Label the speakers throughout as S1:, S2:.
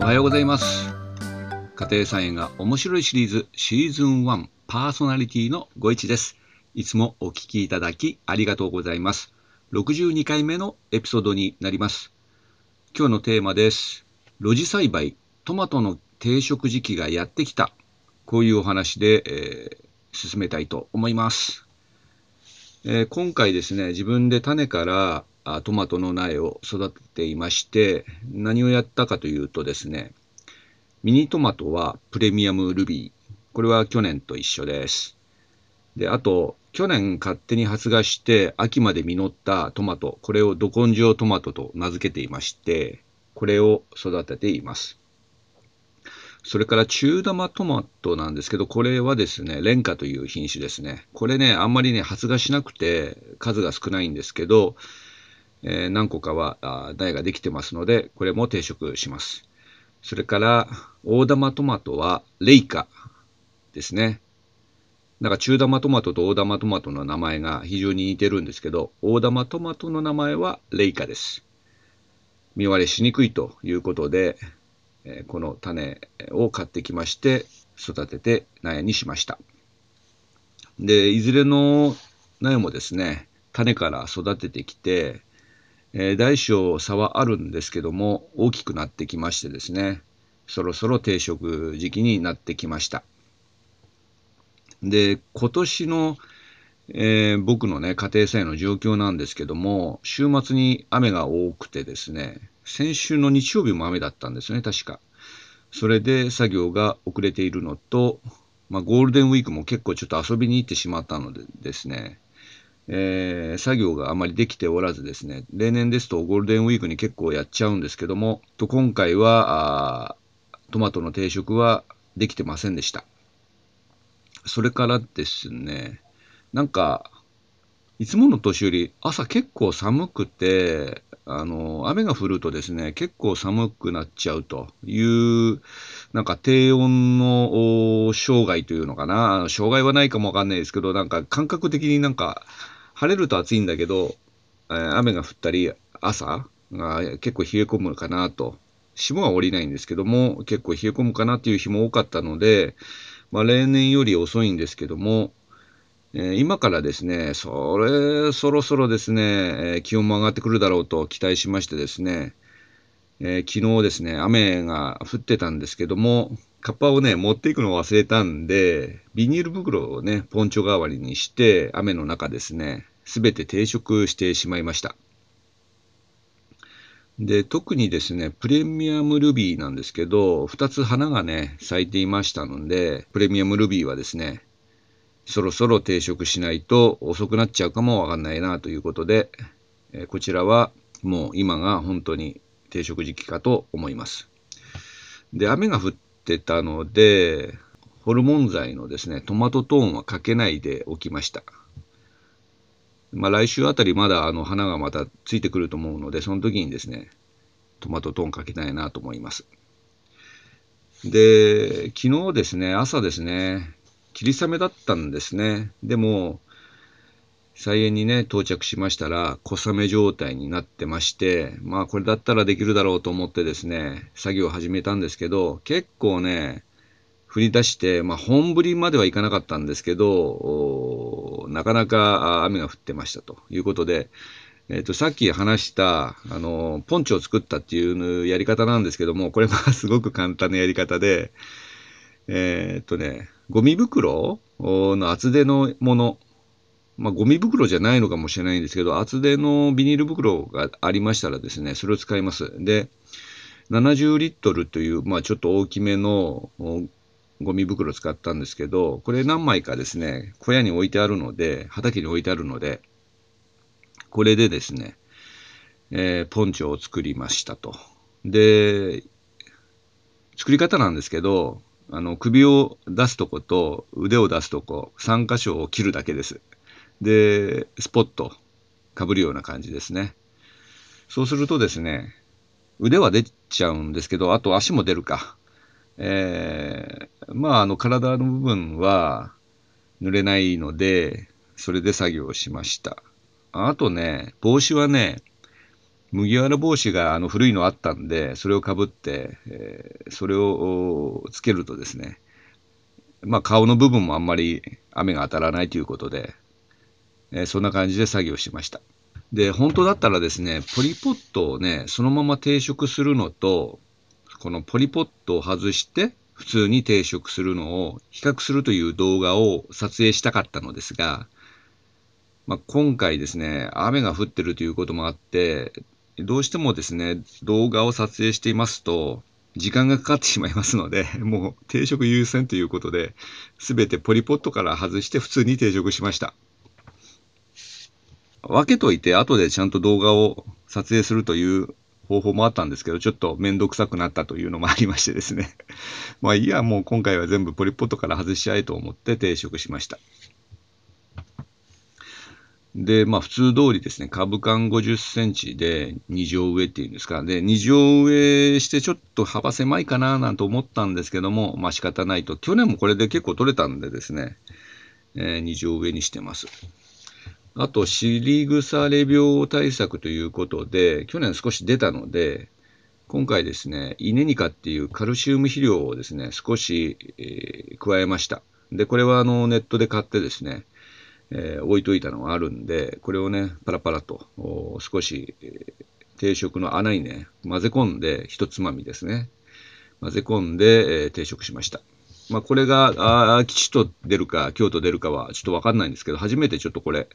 S1: おはようございます。家庭菜園が面白いシリーズシーズン1パーソナリティのご一です。いつもお聞きいただきありがとうございます。62回目のエピソードになります。今日のテーマです。露地栽培トマトの定食時期がやってきた。こういうお話で、えー、進めたいと思います、え、今回ですね自分で種からトマトの苗を育てていまして何をやったかというとですねミニトマトはプレミアムルビー。これは去年と一緒です。であと去年勝手に発芽して秋まで実ったトマト。これをど根性トマトと名付けていましてこれを育てています。それから中玉トマトなんですけど、これはですね、廉価という品種ですね。これね、あんまりね、発芽しなくて数が少ないんですけど、えー、何個かは苗ができてますので、これも定食します。それから、大玉トマトはレイカですね。なんか中玉トマトと大玉トマトの名前が非常に似てるんですけど、大玉トマトの名前はレイカです。見割れしにくいということで、えこの種を買ってきまして育てて苗にしました。で、いずれの苗もですね、種から育ててきて、えー、大小差はあるんですけども、大きくなってきましてですね、そろそろ定食時期になってきました。で、今年の、えー、僕のね、家庭菜園の状況なんですけども、週末に雨が多くてですね、先週の日曜日も雨だったんですね、確か。それで作業が遅れているのと、まあ、ゴールデンウィークも結構ちょっと遊びに行ってしまったのでですね、えー、作業があまりできておらずですね、例年ですとゴールデンウィークに結構やっちゃうんですけども、と今回はトマトの定食はできてませんでした。それからですね、なんか、いつもの年より朝結構寒くて、あの、雨が降るとですね、結構寒くなっちゃうという、なんか低温の障害というのかな、障害はないかもわかんないですけど、なんか感覚的になんか晴れると暑いんだけど、えー、雨が降ったり、朝が結構冷え込むかなと。霜は降りないんですけども、結構冷え込むかなっていう日も多かったので、まあ、例年より遅いんですけども、えー、今からですね、それ、そろそろですね、えー、気温も上がってくるだろうと期待しましてですね、えー、昨日ですね、雨が降ってたんですけども、カッパをね、持っていくのを忘れたんで、ビニール袋をね、ポンチョ代わりにして、雨の中ですね、すべて定食してしまいました。で、特にですね、プレミアムルビーなんですけど、2つ花がね、咲いていましたので、プレミアムルビーはですね、そろそろ定食しないと遅くなっちゃうかもわかんないなということで、えこちらはもう今が本当に定食時期かと思います。で、雨が降ってたので、ホルモン剤のですね、トマトトーンはかけないでおきました。まあ来週あたりまだあの花がまたついてくると思うので、その時にですね、トマトトーンかけたいなと思います。で、昨日ですね、朝ですね、霧雨だったんですね。でも、菜園にね、到着しましたら、小雨状態になってまして、まあこれだったらできるだろうと思ってですね、作業を始めたんですけど、結構ね、降り出して、まあ本降りまではいかなかったんですけど、なかなか雨が降ってましたということで、え、ー、と、さっき話した、あの、ポンチを作ったっていうやり方なんですけども、これは すごく簡単なやり方で、えっ、とね、ゴミ袋の厚手のもの、まあ、ゴミ袋じゃないのかもしれないんですけど、厚手のビニール袋がありましたらですね、それを使います。で、70リットルという、まあ、ちょっと大きめのゴミ袋使ったんですけど、これ何枚かですね、小屋に置いてあるので、畑に置いてあるので、これでですね、えー、ポンチョを作りましたと。で、作り方なんですけど、あの、首を出すとこと腕を出すとこ、3箇所を切るだけです。で、スポッと被るような感じですね。そうするとですね、腕は出ちゃうんですけど、あと足も出るか。えー、まあ、あの、体の部分は濡れないので、それで作業をしました。あとね、帽子はね、麦わら帽子があの古いのあったんで、それをかぶって、えー、それをつけるとですね、まあ顔の部分もあんまり雨が当たらないということで、えー、そんな感じで作業しました。で、本当だったらですね、ポリポットをね、そのまま定食するのと、このポリポットを外して普通に定食するのを比較するという動画を撮影したかったのですが、まあ、今回ですね、雨が降ってるということもあって、どうしてもですね、動画を撮影していますと、時間がかかってしまいますので、もう定食優先ということで、すべてポリポットから外して普通に定食しました。分けといて、後でちゃんと動画を撮影するという方法もあったんですけど、ちょっとめんどくさくなったというのもありましてですね。まあいや、もう今回は全部ポリポットから外しちゃえと思って定食しました。で、まあ普通通りですね、株間50センチで2畳上っていうんですか。で、2畳上してちょっと幅狭いかななんて思ったんですけども、まあ仕方ないと。去年もこれで結構取れたんでですね、えー、2畳上にしてます。あと、尻腐れ病対策ということで、去年少し出たので、今回ですね、イネニカっていうカルシウム肥料をですね、少し、えー、加えました。で、これはあのネットで買ってですね、えー、置いといたのがあるんで、これをね、パラパラと少し、えー、定食の穴にね、混ぜ込んで、一つまみですね。混ぜ込んで、えー、定食しました。まあ、これが、あ吉と出るか、京都出るかはちょっとわかんないんですけど、初めてちょっとこれ、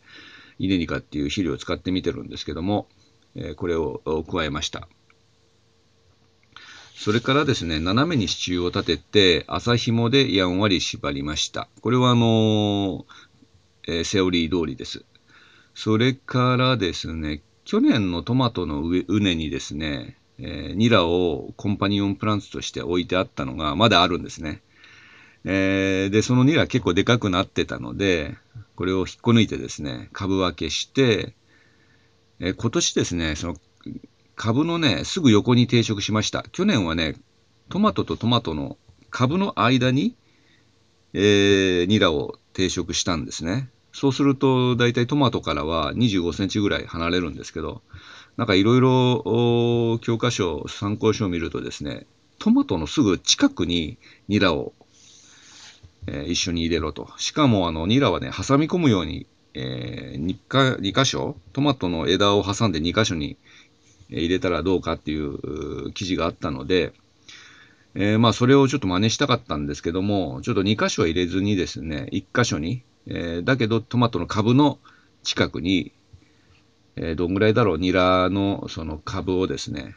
S1: イネニカっていう肥料を使ってみてるんですけども、えー、これを加えました。それからですね、斜めに支柱を立てて、麻紐でやんわり縛りました。これはあのー、えー、セオリー通りです。それからですね、去年のトマトの畝にですね、えー、ニラをコンパニオンプランツとして置いてあったのがまだあるんですね。えー、で、そのニラ結構でかくなってたので、これを引っこ抜いてですね、株分けして、えー、今年ですね、その株のね、すぐ横に定食しました。去年はね、トマトとトマトの株の間に、えー、ニラを定食したんですね。そうすると、大体トマトからは25センチぐらい離れるんですけど、なんかいろいろ教科書、参考書を見るとですね、トマトのすぐ近くにニラを、えー、一緒に入れろと。しかもあのニラはね、挟み込むように、えー、2, か2箇所、トマトの枝を挟んで2箇所に入れたらどうかっていう記事があったので、えー、まあそれをちょっと真似したかったんですけども、ちょっと2箇所は入れずにですね、1箇所に、えー、だけどトマトの株の近くに、えー、どんぐらいだろう、ニラのその株をですね、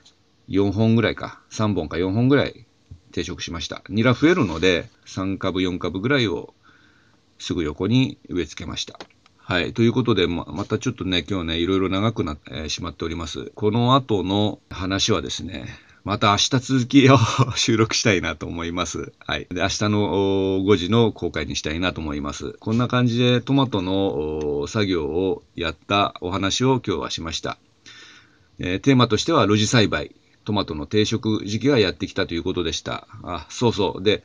S1: 4本ぐらいか、3本か4本ぐらい定食しました。ニラ増えるので、3株、4株ぐらいをすぐ横に植え付けました。はい。ということで、ままたちょっとね、今日ね、いろいろ長くなってしまっております。この後の話はですね、また明日続きを 収録したいなと思います。はい。で、明日の5時の公開にしたいなと思います。こんな感じでトマトの作業をやったお話を今日はしました。えー、テーマとしては露地栽培。トマトの定食時期がやってきたということでした。あ、そうそう。で、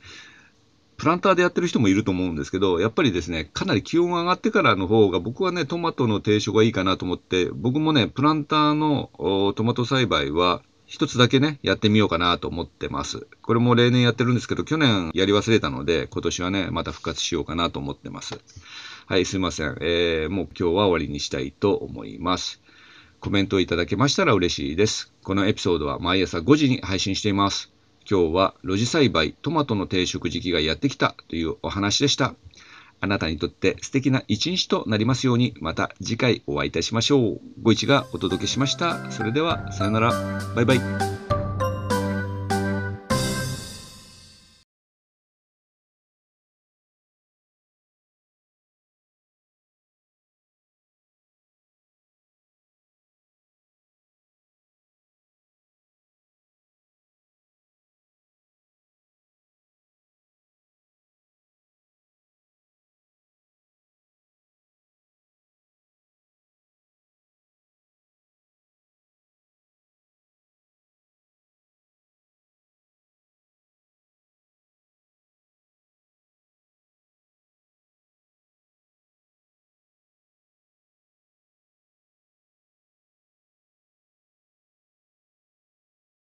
S1: プランターでやってる人もいると思うんですけど、やっぱりですね、かなり気温が上がってからの方が、僕はね、トマトの定食がいいかなと思って、僕もね、プランターのトマト栽培は、一つだけね、やってみようかなと思ってます。これも例年やってるんですけど、去年やり忘れたので、今年はね、また復活しようかなと思ってます。はい、すいません。えー、もう今日は終わりにしたいと思います。コメントをいただけましたら嬉しいです。このエピソードは毎朝5時に配信しています。今日は露地栽培トマトの定食時期がやってきたというお話でした。あなたにとって素敵な一日となりますように、また次回お会いいたしましょう。ご一がお届けしました。それでは、さよなら。バイバイ。